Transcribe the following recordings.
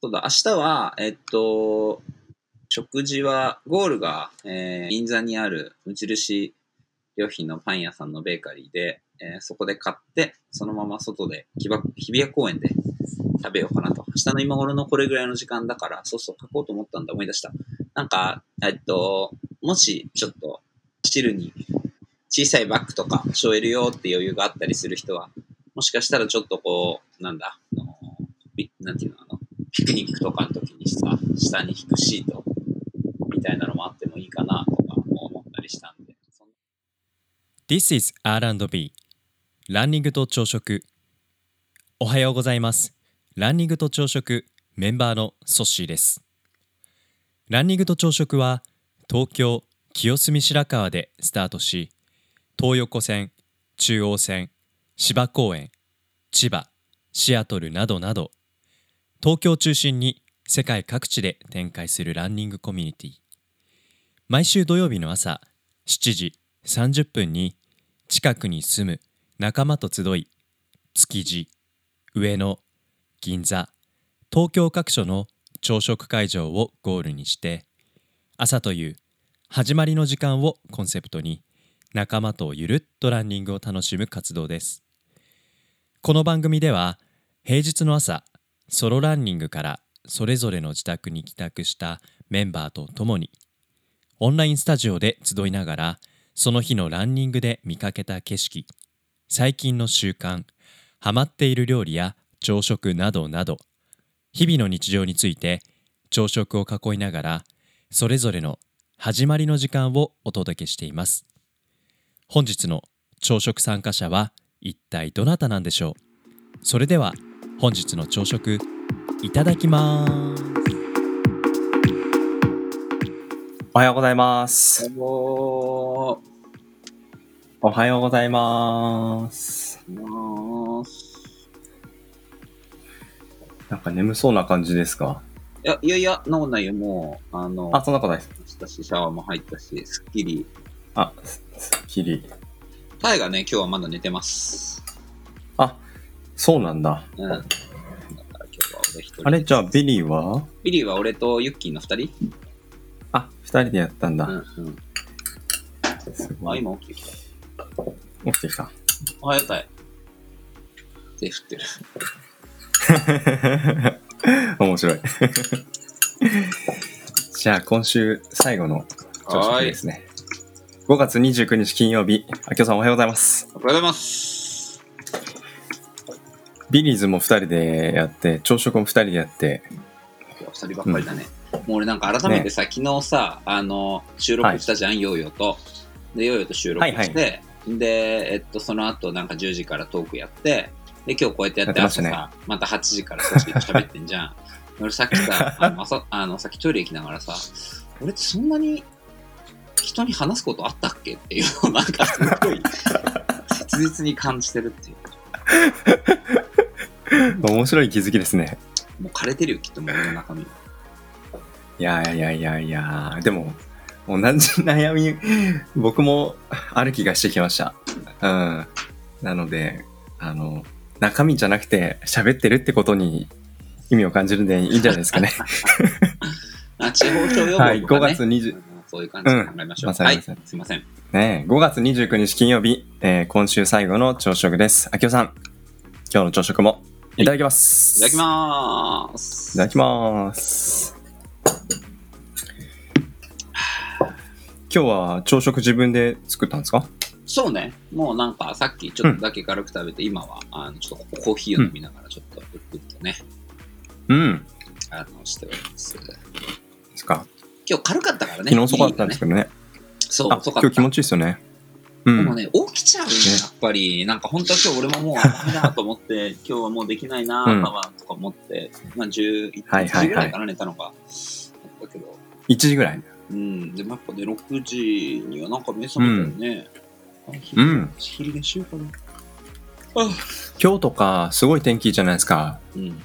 そうだ、明日は、えっと、食事は、ゴールが、えー銀座にある無印良品のパン屋さんのベーカリーで、えーそこで買って、そのまま外で、日比谷公園で食べようかなと。明日の今頃のこれぐらいの時間だから、そうそう書こうと思ったんだ、思い出した。なんか、えっと、もし、ちょっと、汁に小さいバッグとか背負えるよって余裕があったりする人は、もしかしたらちょっとこう、なんだ、あのなんていう、の、ピクニックとかの時にさ、下に引くシートみたいなのもあってもいいかなとか思ったりしたんで。This is R&B. ランニングと朝食。おはようございます。ランニングと朝食メンバーのソッシーです。ランニングと朝食は東京清澄白河でスタートし東横線中央線芝公園千葉シアトルなどなど東京中心に世界各地で展開するランニングコミュニティ。毎週土曜日の朝7時30分に近くに住む仲間と集い築地上野銀座東京各所の朝食会場をゴールにして朝という始まりの時間をコンセプトに仲間とゆるっとランニングを楽しむ活動です。この番組では平日の朝ソロランニングからそれぞれの自宅に帰宅したメンバーと共にオンラインスタジオで集いながらその日のランニングで見かけた景色最近の習慣ハマっている料理や朝食などなど日々の日常について朝食を囲いながらそれぞれの始まりの時間をお届けしています。本日の朝食参加者は一体どなたなんでしょう？それでは本日の朝食いただきますおはようございます。おおはようございます。ー、なんか眠そうな感じですか？いや、いやいや、なことないよ、もう、あの、あ、そんなことないです。したし、シャワーも入ったし、すっきり。あ、すすっきり。タイがね、今日はまだ寝てます。あ、そうなんだ。うん。だから今日は俺一人。あれ？じゃあビリーは？ビリーは俺とユッキーの二人？あ、二人でやったんだ。うんうん。あ、すごい。今起きてきた。起きてきた。おはようタイ。手振ってる。面白い。じゃあ今週最後の朝食ですね。5月29日金曜日、あきおさんおはようございます。おはようございます。ビリーズも2人でやって、朝食も2人でやって、いや二人ばっかりだね。もう俺なんか改めてさ、昨日さ、あの、収録したじゃん、ヨーヨーと。で、ヨーヨーと収録して、はいで、えっと、その後なんか10時からトークやって、で、今日こうやってやって、やってまね朝さ、また8時から少し喋ってんじゃん。俺さっきさ、あの、朝あのさっきトイレ行きながらさ、俺ってそんなに人に話すことあったっけっていうのをなんかすごい切実に感じてるっていう。面白い気づきですね。もう枯れてるよ、きっともう俺の中身。いやいやいやいや、でも、同じ悩み、僕もある気がしてきました。うん。なので、あの、中身じゃなくて喋ってるってことに意味を感じるんでいいんじゃないですかね。あ地方徴予防はい、5とかね。月20、うんそういう感じで考えましょう。はい、うんまさにまさにすいません。ね、5月29日金曜日、えー今週最後の朝食です。あきおさん、今日の朝食もいただきます。いただきまーす。いただきます。今日は朝食自分で作ったんですか？そうね。もうなんかさっきちょっとだけ軽く食べて、今はあのちょっとコーヒーを飲みながらちょっとゆっくりとね、うん。あのしております。ですか今日軽かったからね。昨日遅かったんですけどね。そう、あ、遅かった。今日気持ちいいですよね。うん。でもね、起きちゃうよ、やっぱり。なんか本当は今日俺ももうダメだと思って、今日はもうできないな、うん朝はとか思って、まあ11はいはいはい時ぐらいから寝たのが、だけど、1時ぐらい。うん、でもやっぱね、6時にはなんか目覚めたよね。あうん昼寝しようかな。あ今日とかすごい天気じゃないですか。うん。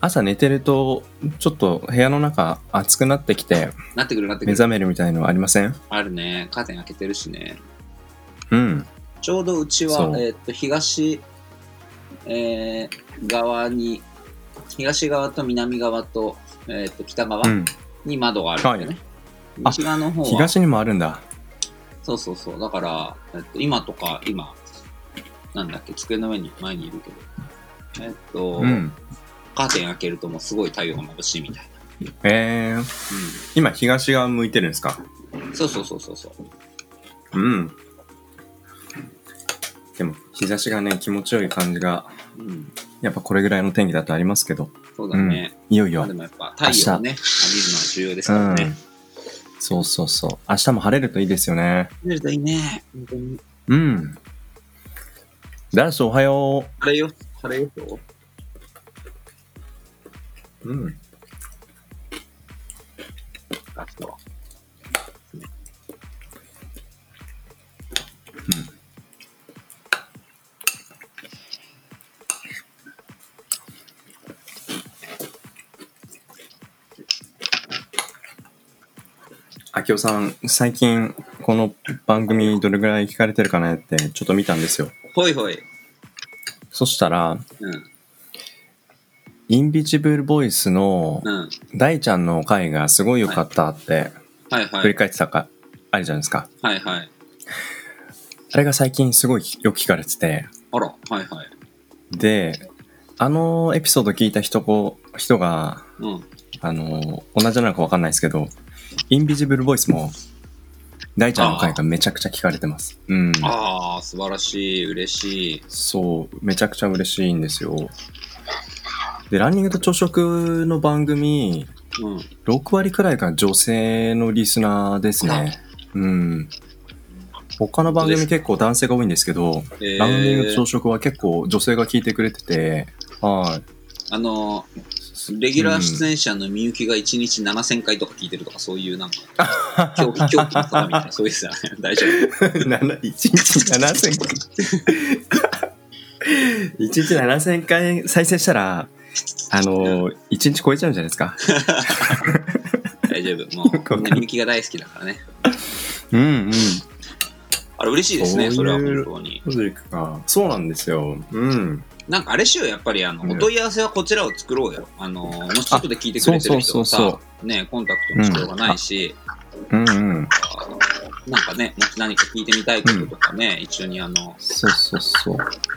朝寝てると、ちょっと部屋の中暑くなってきてなってくるなってくる。目覚めるみたいのありません？あるね。カーテン開けてるしね。うん。ちょうどうちは、えーっと、東、えー側に東側と南側と,、えー、と北側うん。に窓があるんだよね。はい西側の方は、東にもあるんだ。そうそうそう。だから、えっと、今とか、今、なんだっけ、机の上に前にいるけど、えっと、うん。カーテン開けるともうすごい太陽が眩しいみたいな。えー、今東側向いてるんですか？うん。そうそうそうそうそう。うん。でも、日差しがね、気持ちよい感じが、うん。やっぱこれぐらいの天気だとありますけど、そうだね。いよいよまあで。もやっぱ太陽をね、浴びるのは重要ですうからねん。。そうそうそう。明日も晴れるといいですよね。晴れるといいね。本当に。うん。ダンスおはよ晴れよ、晴れよと。う。うん。明日は。あきおさん、最近この番組どれぐらい聞かれてるかなってちょっと見たんですよ。ほいほい。そしたら、うん。インビジブルボイスのうん。大ちゃんの回がすごい良かったって。振り返ってたか、あるじゃないですか。はいはい。あれが最近すごいよく聞かれてて、あら、はいはい。で、あのエピソード聞いた人こ人が、うん。あの、同じなのかわかんないですけど、インビジブルボイスも、大ちゃんの回がめちゃくちゃ聞かれてます。うん。ああ、素晴らしい。嬉しい。そう、めちゃくちゃ嬉しいんですよ。で、ランニングと朝食の番組、うん。6割くらいが女性のリスナーですね。うん。他の番組結構男性が多いんですけど、えランニングと朝ー、食は結構女性が聞いてくれてて、はい。あの、レギュラー出演者のみゆきが1日7000回とか聞いてるとか、そういうなんか、狂気、狂気の方みたいな、そういうやつだね。大丈夫？な1日7000回。1日7000回再生したら、あの、1日超えちゃうんじゃないですか？大丈夫。もう、みゆきが大好きだからね。うんうん。あれ嬉しいですね、それは本当に。そうなんですよ。うん。なんかあれしよう、やっぱりあの、うんお問い合わせはこちらを作ろうよ。あの、もし外で聞いてくれてる人そうそうがさ、ね、コンタクトの必要がないし、うんうん。なんかね、もし何か聞いてみたいこととかね、一緒にあの、そうそうそう。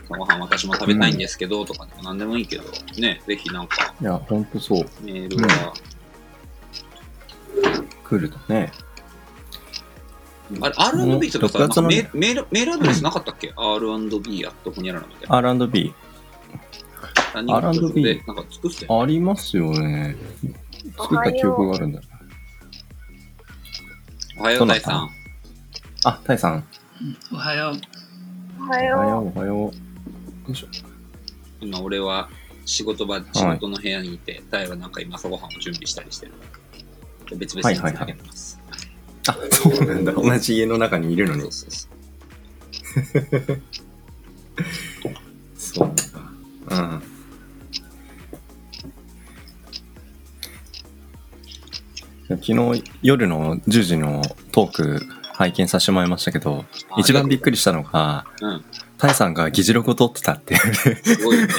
ご飯私も食べたいんですけど、とかでも何でもいいけど、ね、ぜひなんかいや、ほんとそう。メールは、来るとね。あれ、R&B とかさ、なん6月のねかメールメールメールアドレスなかったっけ、?R&B やっとこにゃららみたいな。R&B。何人か R&B でなんか作ってたありますよね。作った記憶があるんだ。おはよう、大さん。あ、タイさん。おはよう。おはよよう、おはよう。よいしょ。今、俺は仕事場、仕事の部屋にいて、大はなんか今朝ごはんを準備したりしてる。別々につなげてます。あ、そうなんだ。同じ家の中にいるのにそう。そうそう。そうなんだ。うん。昨日夜の10時のトーク拝見させてもらいましたけど、一番びっくりしたのが、うん。タイさんが議事録を取ってたっていうすごいよね。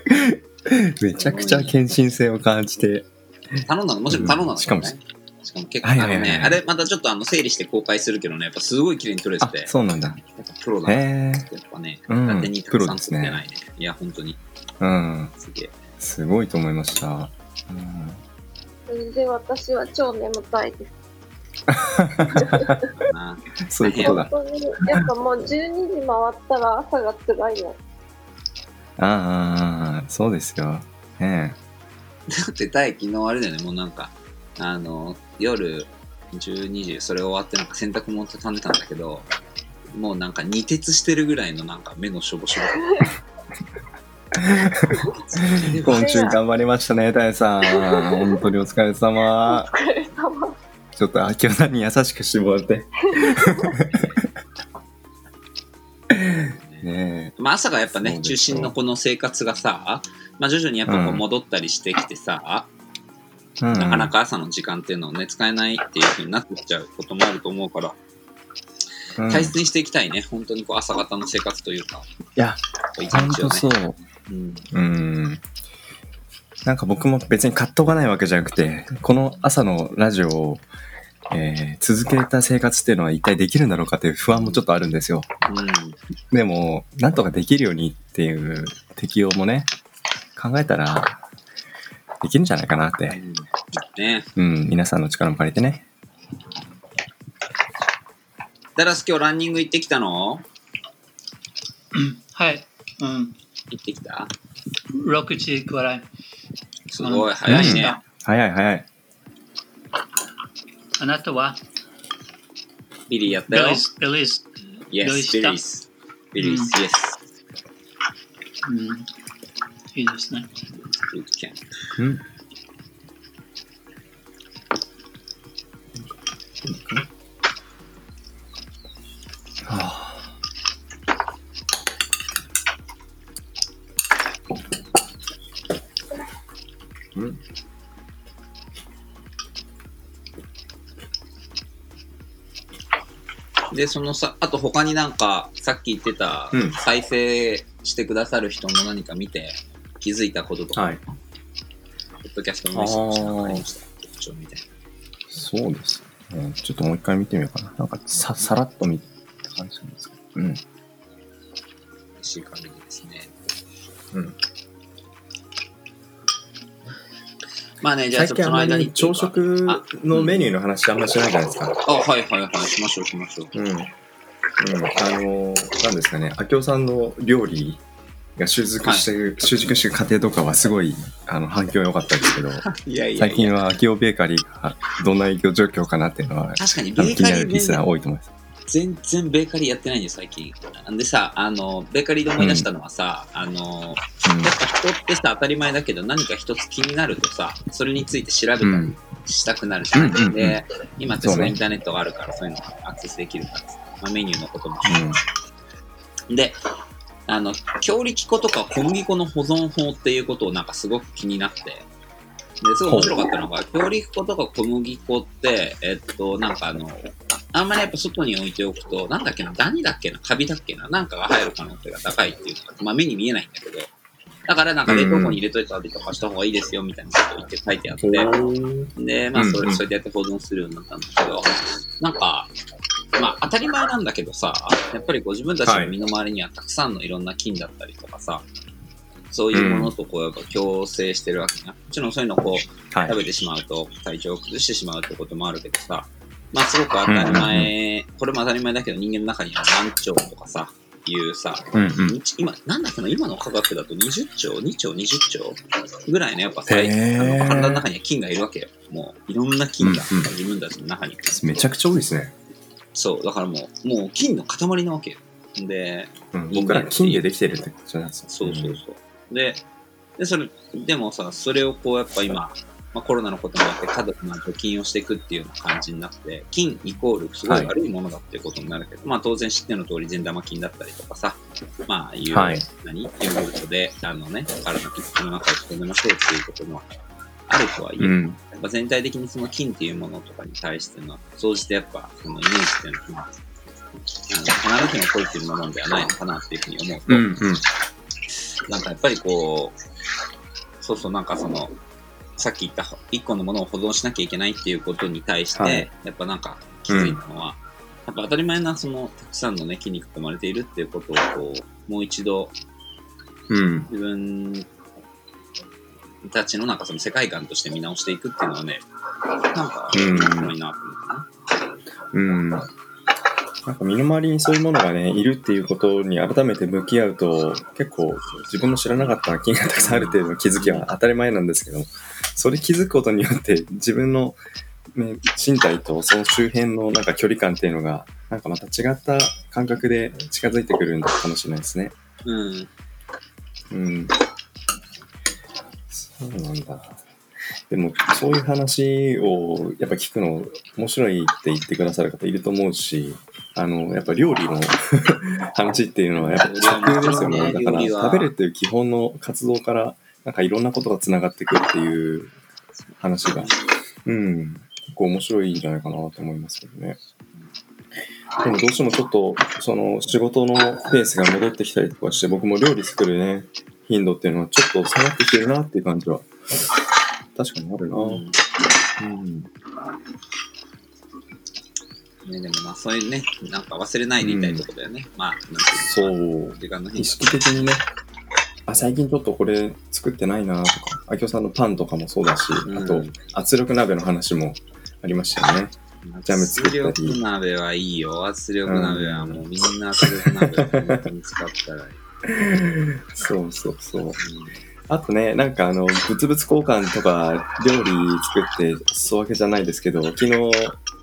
めちゃくちゃ献身性を感じて。頼んだの、もちろん頼んだの、ねしかもしかも結構、はいはいはいはいあのね、あれまたちょっとあの整理して公開するけどね、やっぱすごい綺麗に撮れてあて、、そうなんだ。やっぱプロだな。や。っぱね、うん勝手にたくさん撮ってないね。いや、本当に、うん。すげえ。すごいと思いました。うん全然私は超眠たいです。な そういうことだ。本当に、やっぱもう12時回ったら朝が辛いの。ああそうですよ。ねだって、大昨日あれだよね、もうなんか、あの、夜12時、それ終わってなんか洗濯物畳んでたんだけど、もうなんか二徹してるぐらいのなんか目のしょぼしょぼ。え。今週頑張りましたね、タイさん。本当にお疲れお様。疲れ様。ちょっと、あきおさんに優しくしてもらって。ねまあ、朝がやっぱね、中心のこの生活がさ、まあ、徐々にやっぱこううん戻ったりしてきてさ、え。うん、なかなか朝の時間っていうのをね、使えないっていう風になってきちゃうこともあると思うから、うん、い大切にしていきたいね。本当にこう朝方の生活というか、や、こう一日をそう。うん。うん。なんか僕も別に葛藤がないわけじゃなくて、この朝のラジオを、えー続けた生活っていうのは一体できるんだろうかっていう不安もちょっとあるんですよ。うん。でも、なんとかできるようにっていう適用もね、考えたら、できるんじゃないかなって。ねうん、皆さんの力も借りてね。ダラス今日ランニング行ってきたの？はい。うん。行ってきた？6時くらい。すごい、早いね。うん早い早い。あなたは？ビリーやったよビリー。ス、ビリース。ビリー Billy's, うん yes. うん。いいですね。Boot camp. うん。はあうんで、そのさ、あと他になんか、さっき言ってたうん、再生してくださる人の何か見て気づいたこととか、はい。ポッドキャストのメッセージなんかありました？特徴みたいな。そうですね。ちょっともう一回見てみようかな。なんかさ、さらっと見た感じなんですけど。うん。嬉しい限りですね。うん。まあね、じゃあ最近あんまり朝食のメニューの話あんまりしないじゃないですか？あ、はいはいはい、しましょうしましょう。うん。うん。あの、なんですかね、明夫さんの料理が習熟してる、習熟してる過程とかはすごいあの反響良かったですけど、いやいや最近は明夫ベーカリーがどんな営業状況かなっていうのは、確かにベーカリーなるリスナーね多いと思います。全然ベーカリーやってないんです最近。んでさ、あの、ベーカリーで思い出したのはさ、あの、やっぱ人ってさ、当たり前だけど何か一つ気になるとさ、それについて調べたりうん。うん。したくなるじゃん。うんうんうんで、今ってインターネットがあるからそういうのアクセスできるからさ、まあ、メニューのことも。うん。で、あの、強力粉とか小麦粉の保存法っていうことをなんかすごく気になって、で、すごい面白かったのが、強力粉とか小麦粉って、えっと、なんかあの、あんまりやっぱ外に置いておくと、なんだっけな、ダニだっけな、カビだっけな、なんかが入る可能性が高いっていうのが、まあ目に見えないんだけど、だからなんか冷凍庫に入れといたりとかした方がいいですよみたいなことを言って書いてあって、で、まあ、それ、それでやって保存するようになったんだけど、なんか、まあ、当たり前なんだけどさ、やっぱりこう自分たちの身の回りにはたくさんのいろんな菌だったりとかさ、そういうものとこうやっぱ共生してるわけな。もちろんそういうのをこうはい食。べてしまうと体調を崩してしまうってこともあるけどさ、まあすごく当たり前、これも当たり前だけど人間の中には何兆とかさ、いうさ、うんうん。今、なんだっけな、今の科学だと20兆、2兆、20兆？ぐらいのやっぱ最へーあの体の中には菌がいるわけよ。もういろんな菌がうんうん自分たちの中に。めちゃくちゃ多いですね。そう、だからもう、もう菌の塊なわけよ。で、うん、僕ら金でできてるってことなんですよ。そうそうそう。で、で、それ、でもさ、それをこうやっぱ今、まあ、コロナのこともあって過度な除菌をしていくっていうような感じになって、菌イコールすごい悪いものだっていうことになるけど、まあ当然知っての通り善玉菌だったりとかさ、まあいう、はい何ヨーグルトで、あのね、体の中を整えましょうっていうこともあるとはいえ、うん。やっぱ全体的にその菌っていうものとかに対しての、総じてやっぱそのイメージっていうのは、あの必ずしもポジティブなものではないのかなっていうふうに思うと、うんうん。なんかやっぱりこう、そうそうなんかその、さっき言った一個のものを保存しなきゃいけないっていうことに対して、はいやっぱなんか気づいたのは、やっぱ当たり前なそのたくさんのね、筋肉が生まれているっていうことをこう、もう一度うん。自分たちのなんかその世界観として見直していくっていうのはね、なんかいなと思ったな。うん。なんか身の回りにそういうものがね、いるっていうことに改めて向き合うと、結構自分の知らなかった菌がたくさんある程度の気づきは当たり前なんですけど、それ気づくことによって自分の、ね、身体とその周辺のなんか距離感っていうのが、なんかまた違った感覚で近づいてくるんだかもしれないですね。うん。うん。そうなんだ。でも、そういう話をやっぱ聞くの面白いって言ってくださる方いると思うし、あの、やっぱ料理の 話っていうのはやっぱ食ですよね。だから食べるっていう基本の活動から、なんかいろんなことがつながってくるっていう話が、うん、結構面白いんじゃないかなと思いますけどね。でもどうしてもちょっと、その仕事のペースが戻ってきたりとかして、僕も料理作るね、頻度っていうのはちょっと下がってきてるなっていう感じは確かにあるな。うんうん。ね、でもまあそういうね、なんか忘れないでいたいとこだよね。まあ、なんていうのそう。時間の変意識的にね、あ、最近ちょっとこれ作ってないなとか、あきおさんのパンとかもそうだし、うんあと圧力鍋の話もありましたよね。ジャム作ったり圧力鍋はいいよ。圧力鍋はもうみんな圧力鍋を本当に使ったらいい。そうそうそう。うんあとね、なんかあの、物々交換とか料理作って、そうわけじゃないですけど、昨日、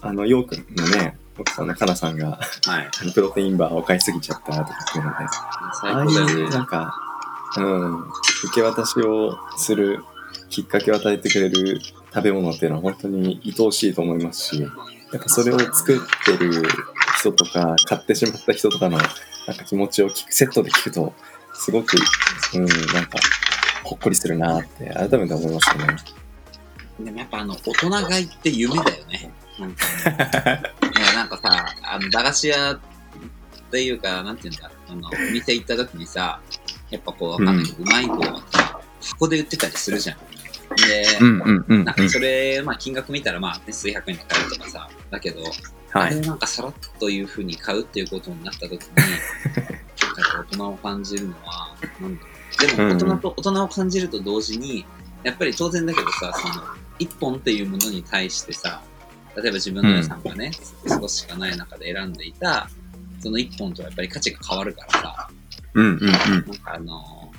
あの、ヨークのね、奥さんのかなさんが、はい。あのプロテインバーを買いすぎちゃったとかっていうので、最ああいう、高だよね。なんか、うん、受け渡しをするきっかけを与えてくれる食べ物っていうのは本当に愛おしいと思いますし、やっぱそれを作ってる人とか、買ってしまった人とかの、なんか気持ちを聞く、セットで聞くと、すごく、うん、なんか、ほっこりするなって改めて思いましたね。でもやっぱあの、大人買いって夢だよね。なんか、い や、なんかさ、あの、駄菓子屋っていうか、なんていうんだ、あの、お店行った時にさ、やっぱこう、わかんないけど、うまい棒がさ、箱で売ってたりするじゃん。で、なんかそれ、まあ金額見たらまあ、ね、数百円で買えるとかさ、だけど、はい。なんかさらっというふうに買うっていうことになった時に、なんか大人を感じるのは、なんだろうでも大人と、大人を感じると同時に、やっぱり当然だけどさ、その、一本っていうものに対してさ、例えば自分の予算がね、少ししかない中で選んでいた、その一本とはやっぱり価値が変わるからさ、うんうんうん。なんかあの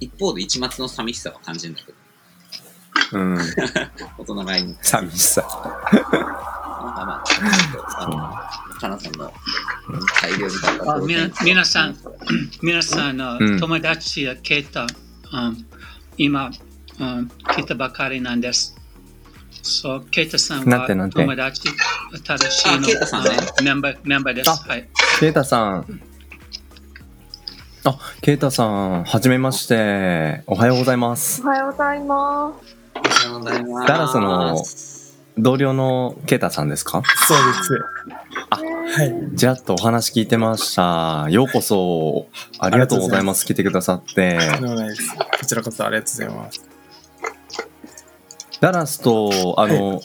一方で一末の寂しさは感じるんだけど、うん、大人がいいの。寂しさ。なんかまあ、あの、かなさんの大量に買ったあみな皆さん皆さんの友達やケイタ、うん今、うん、来たばかりなんです。そう、ケイタさんは友達、正しいあさんねメンバーメンバーです。はい。ケイタさん。あ、ケイタさん、はじめまして。おはようございますお。はようございますおはようございます。ダラスの同僚のケイタさんですか？そうです。あはい。じゃっとお話聞いてました。ようこそ、ありがとうございます。来てくださって。こちらこそありがとうございます。ダラスと、あの、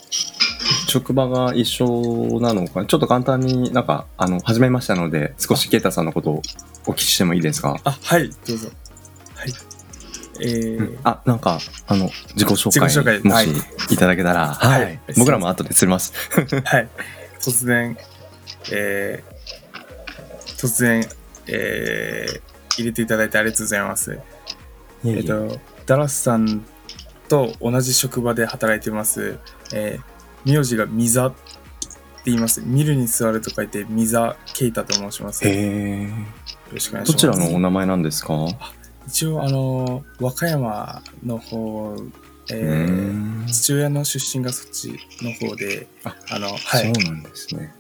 職場が一緒なのか、ちょっと簡単になんか、あの、始めましたので、少しケイタさんのことをお聞きしてもいいですか？あ、はい、どうぞ。はい。えー、あ、なんか、あの、自己紹介、紹介もしはいいただけたら、ははいい。僕らも後で釣ります。はい。突然、えー、突然、えー、入れていただいてありがとうございます。えっ、と、ダラスさんと同じ職場で働いてます。えー、名字がミザって言います。見るに座ると書いて、ミザケイタと申します。よへえ。ろしくお願いします。どちらのお名前なんですか？一応、あの、和歌山の方、えうー父親の出身がそっちの方で、ああの、はそうい。なんですね。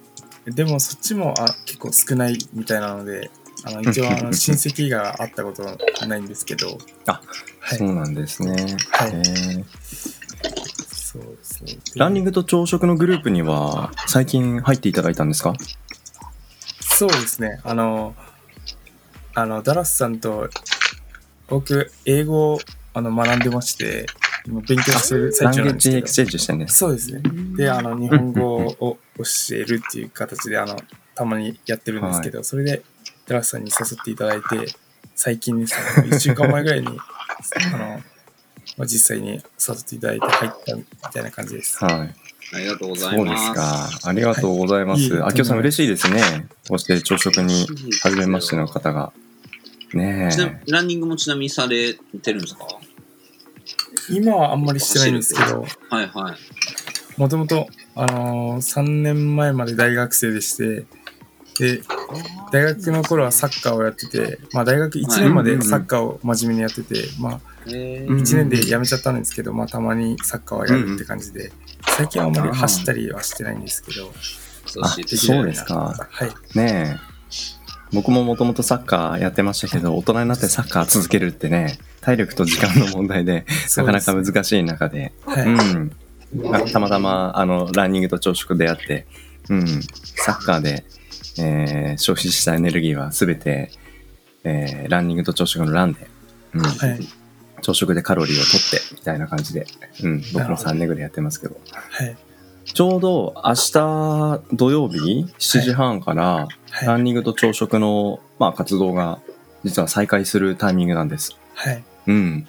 でもそっちもあ結構少ないみたいなので、あの一応あの 親戚が会ったことはないんですけど、あはいそ。うなんですね。はいへーそうですね。ランニングと朝食のグループには最近入っていただいたんですか？そうですね。あの、あの、ダラスさんと僕、英語をあの学んでまして、今勉強してる最中なんですけど language exchange してんです。そうですね。で、あの、日本語を教えるっていう形で、あの、たまにやってるんですけど、それで、ダラスさんに誘っていただいて、最近ですね、1週間前ぐらいに、あの、まあ、実際に誘っていただいて入ったみたいな感じです。はい。ありがとうございそうます。ですか。ありがとうございまはいいす。えあきおさん嬉しいですね。こうして朝食に初めましての方が。ね。ちなえ。ランニングもちなみにされてるんですか？今はあんまりしてないんですけど、はいはい。もともと、あのー、3年前まで大学生でして、で、大学の頃はサッカーをやってて、まあ大学1年までサッカーを真面目にやってて、まあえうん1年で辞めちゃったんですけど、まあたまにサッカーはやるって感じで、最近はあんまり走ったりはしてないんですけど、そうあそうですか。はい。ねえ。僕ももともとサッカーやってましたけど、大人になってサッカー続けるってね、体力と時間の問題で、なかなか難しい中で、はい。うん。まあたまたま、あの、ランニングと朝食であって、うん。サッカーで、えー消費したエネルギーはすべて、えーランニングと朝食のランで、うん、はい。朝食でカロリーを取ってみたいな感じで、うん、僕も3年ぐらいやってますけどはい。ちょうど明日土曜日7時半からラはい。ンニングと朝食の、まあ、活動が実は再開するタイミングなんです。はい。うん。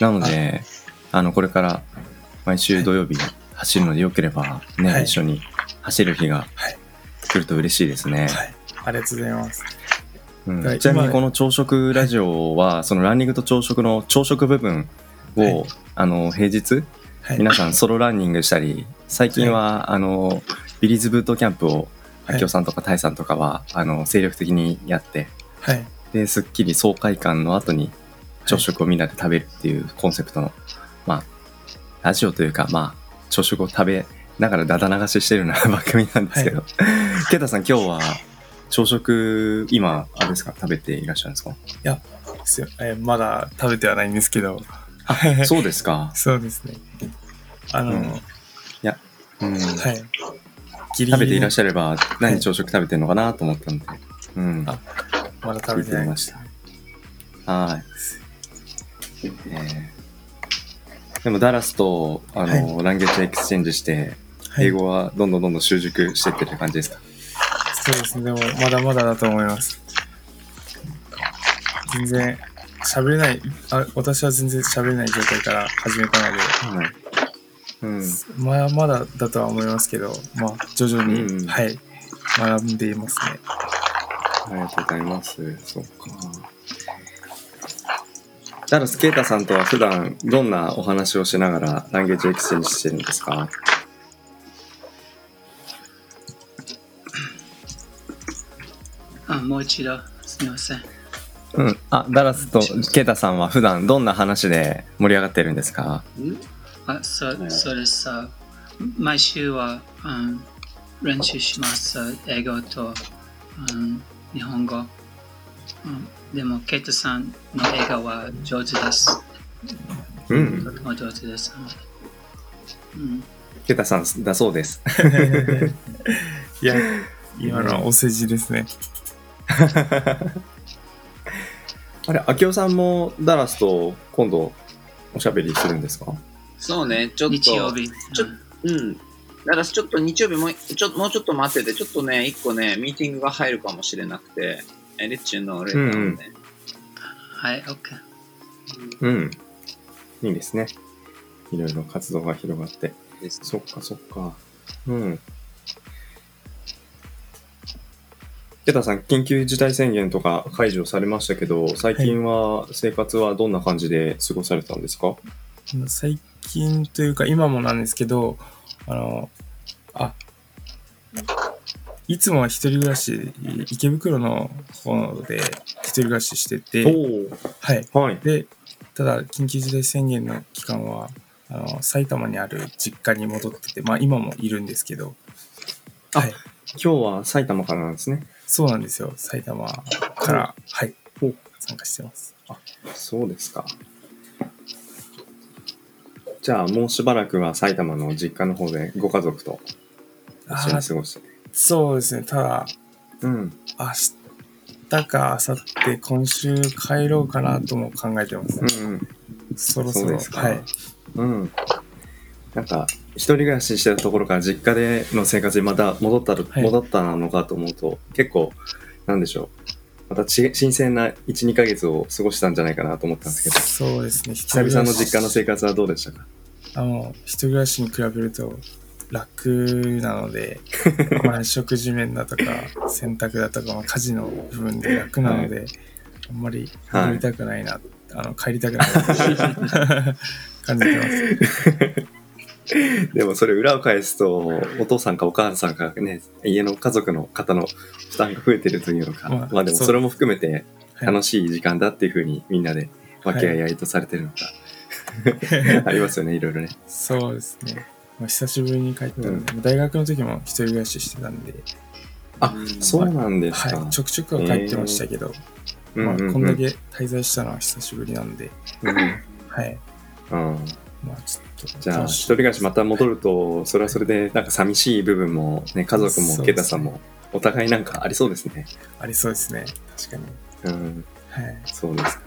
なので、あの、これから毎週土曜日走るのでよければね、はい一緒に走る日がはい来ると嬉しいですね。はい。ありがとうございます。うんはいちなみに今この朝食ラジオは、そのランニングと朝食の朝食部分を、はいあの、平日、はい。皆さんソロランニングしたり、最近は、あの、ビリーズブートキャンプを、はい明夫さんとかタイさんとかは、あの、精力的にやって、はい。で、すっきり爽快感の後に朝食をみんなで食べるっていうコンセプトの、まあ、ラジオというか、まあ、朝食を食べながらだだ流ししてるような番組なんですけど、ケイタさん今日は朝食、今、あれですか、食べていらっしゃるんですか？ですよえーまだ食べてはないんですけど。そうですか。そうですね。あの、うんうん、はい。ギリ食べていらっゃしゃればはい何朝食食べてるのかなと思ったんで、うん、あまだ食べてないました。はい。えーでもダラスとあの、 language exchange して、はい英語はどんどんどんどん習熟してってる感じですか、そうですね。でも、まだまだだと思います。全然、喋れない、あ私は全然喋れない状態から始めたので、はい。うん。まだまだだとは思いますけど、まあ、徐々に、うんはい、学んでいますね。ありがとうございます。そっか。ダラス、ケイタさんとは普段どんなお話をしながら language exchange してるんですか？あもう一度、すみません。うん。あ、ダラスとケイタさんは普段どんな話で盛り上がってるんですか？あそうそうです。さ毎週は、うん、練習します。英語と、うん、日本語。うん、でも、ケイトさんの英語は上手です。うんと。ても上手です。うん、ケイタさんだそうです。いや、今のはお世辞ですね。あれ、明夫さんもダラスと今度おしゃべりするんですか？そうね、ちょっと。日曜日。ちょうん。だからちょっと日曜日もうちょもうちょっと待ってて、ちょっとね、一個ね、ミーティングが入るかもしれなくて、え、レッチュのレターをね。はい、OK。うん。いいですね。いろいろ活動が広がって。ですそっかそっか。うん。ケタさん、緊急事態宣言とか解除されましたけど、最近は生活はどんな感じで過ごされたんですか、最近というか、今もなんですけど、あの、あ、いつもは一人暮らし、池袋の方で一人暮らししてて、はい。おはい。で、ただ、緊急事態宣言の期間は、あの、埼玉にある実家に戻ってて、まあ今もいるんですけど、あはい。今日は埼玉からなんですね。そうなんですよ。埼玉から、はいお。参加してます。そうですか。じゃあ、もうしばらくは埼玉の実家の方でご家族と一緒あに過ごして。そうですね。ただ、うん。明日か明後日、今週帰ろうかなとも考えてます。うんうん。そろそろ。そうですかはい。うん。なんか、一人暮らししてるところから実家での生活にまた戻ったら、はい戻ったのかと思うと、結構、なんでしょう。またち新鮮な1、2ヶ月を過ごしたんじゃないかなと思ったんですけど、そうですね。久々の実家の生活はどうでしたか？あの、一人暮らしに比べると楽なので、まあ食事面だとか、洗濯だとか、まあ、家事の部分で楽なので、あんまりはい戻りたくないな、あの、帰りたくないな 感じてます。でもそれ裏を返すと、お父さんかお母さんかね、家の家族の方の負担が増えてるというのか、まあまあでもそれも含めてはい楽しい時間だっていうふうにみんなで分け合いとされてるのか、ありますよね、いろいろね。そうですね。まあ、久しぶりに帰ったんで、大学の時も一人暮らししてたんで、あ、そうなんですか。はい、ちょくちょくは帰ってましたけど、まあ、うんうんうん。こんだけ滞在したのは久しぶりなんで、うんはい。うんまあ、ちょっと。じゃあ、一人暮らしまた戻ると、それはそれで、なんか寂しい部分も、ね、家族も、ケタさんも、お互いなんかありそうですね。ありそうですね。確かに。うん、はい。そうですか。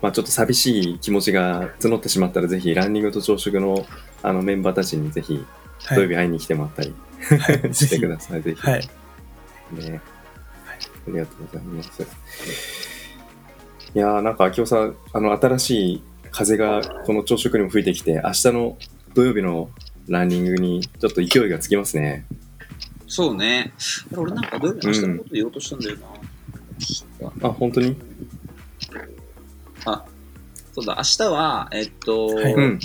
まあ、ちょっと寂しい気持ちが募ってしまったら、ぜひランニングと朝食のあのメンバーたちにぜひ土曜日会いに来てもらったり、はい。ぜしてひ。ください。ぜひ。はい。ね。ありがとうございます。いやーなんか、秋夫さん、あの、新しい風がこの朝食にも吹いてきて、明日の土曜日のランニングにちょっと勢いがつきますね。そうね。俺なんかどういう明日のこと言おうとしたんだよな。あ、本当に？あ、そうだ、明日は、えっと、はいうん。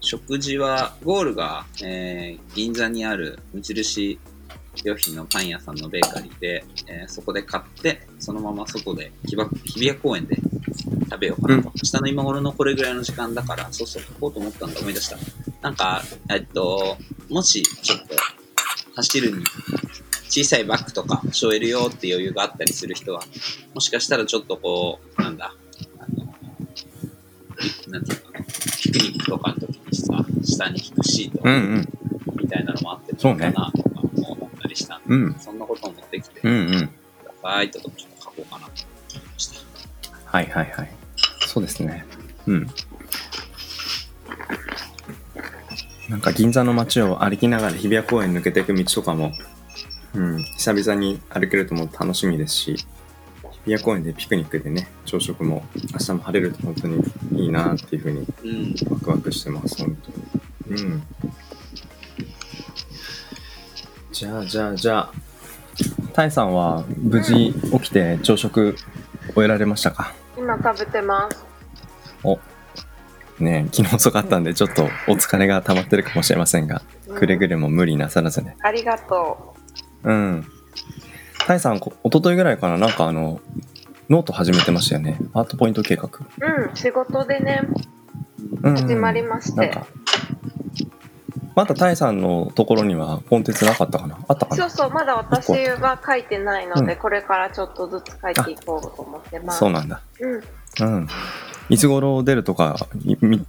食事は、ゴールが、えー銀座にある無印良品のパン屋さんのベーカリーで、えーそこで買って、そのまま外で、日比谷公園で食べようかなと。うん明日の今頃のこれぐらいの時間だから、そうそう、書こうと思ったんだ、思い出した。なんか、えっと、もし、ちょっと、走るに、小さいバッグとか、背負えるよって余裕があったりする人は、もしかしたらちょっとこう、なんだ、あの、なんていうかな、ピクニックとかの時にさ、下に引くシートうんうん。みたいなのもあってもいそうねいかなとか思ったりしたんで、うん。そんなことを持ってきてくうんうん。ださいとかちょっと。はいはいはい。そうですね。うん。なんか銀座の街を歩きながら日比谷公園抜けていく道とかも、うん、久々に歩けるとも楽しみですし、日比谷公園でピクニックでね、朝食も明日も晴れると本当にいいなっていうふうに。ワクワクしてます、本当に。うん。じゃあじゃあじゃあ、タイさんは無事起きて朝食終えられましたか？今食べてます。ね昨日遅かったんでちょっとお疲れが溜まってるかもしれませんが、うんくれぐれも無理なさらずね。ありがとうん。タイさん、こ一昨日ぐらいかな、なんかあの、ノート始めてましたよね。アートポイント計画。う。うん、仕事でね、うん始まりまして。なんか、まだタイさんのところにはコンテンツなかったかな？あったかな？そうそう、まだ私は書いてないので、うんこれからちょっとずつ書いていこうと思ってます。そうなんだ。うん。うん。いつ頃出るとか、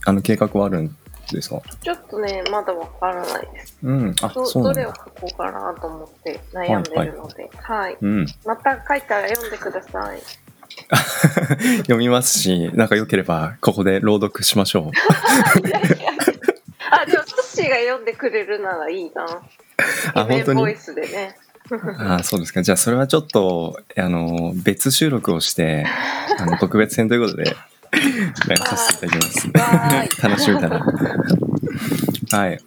あの計画はあるんですか？ちょっとね、まだわからないです。うん。あ、どどれをそうなんだ。書こうかなと思って悩んでるので、はい、うん。また書いたら読んでください。読みますし、なんか良ければここで朗読しましょう。シーが読んでくれるならいいな。あ、本当に？ンボイスでね。あそうですか。じゃあ、それはちょっと、あの、別収録をして、あの、特別編ということで、やらさせていただきます。楽しみだな。はい。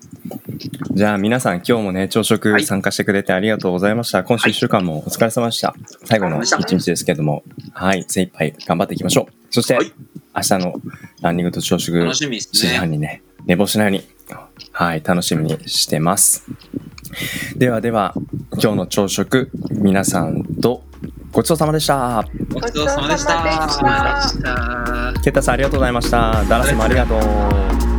じゃあ、皆さん、今日もね、朝食はい参加してくれてありがとうございました。今週1週間もお疲れ様でした。最後の一日ですけども、はい、精一杯頑張っていきましょう。そして、はい明日のランニングと朝食、楽しみです7時半ね。にね、寝坊しないように、はい、楽しみにしてます。ではでは、今日の朝食、皆さんとごちそうさまでした。ごちそうさまでしたケッタさんありがとうございました。ダラスもありがとう。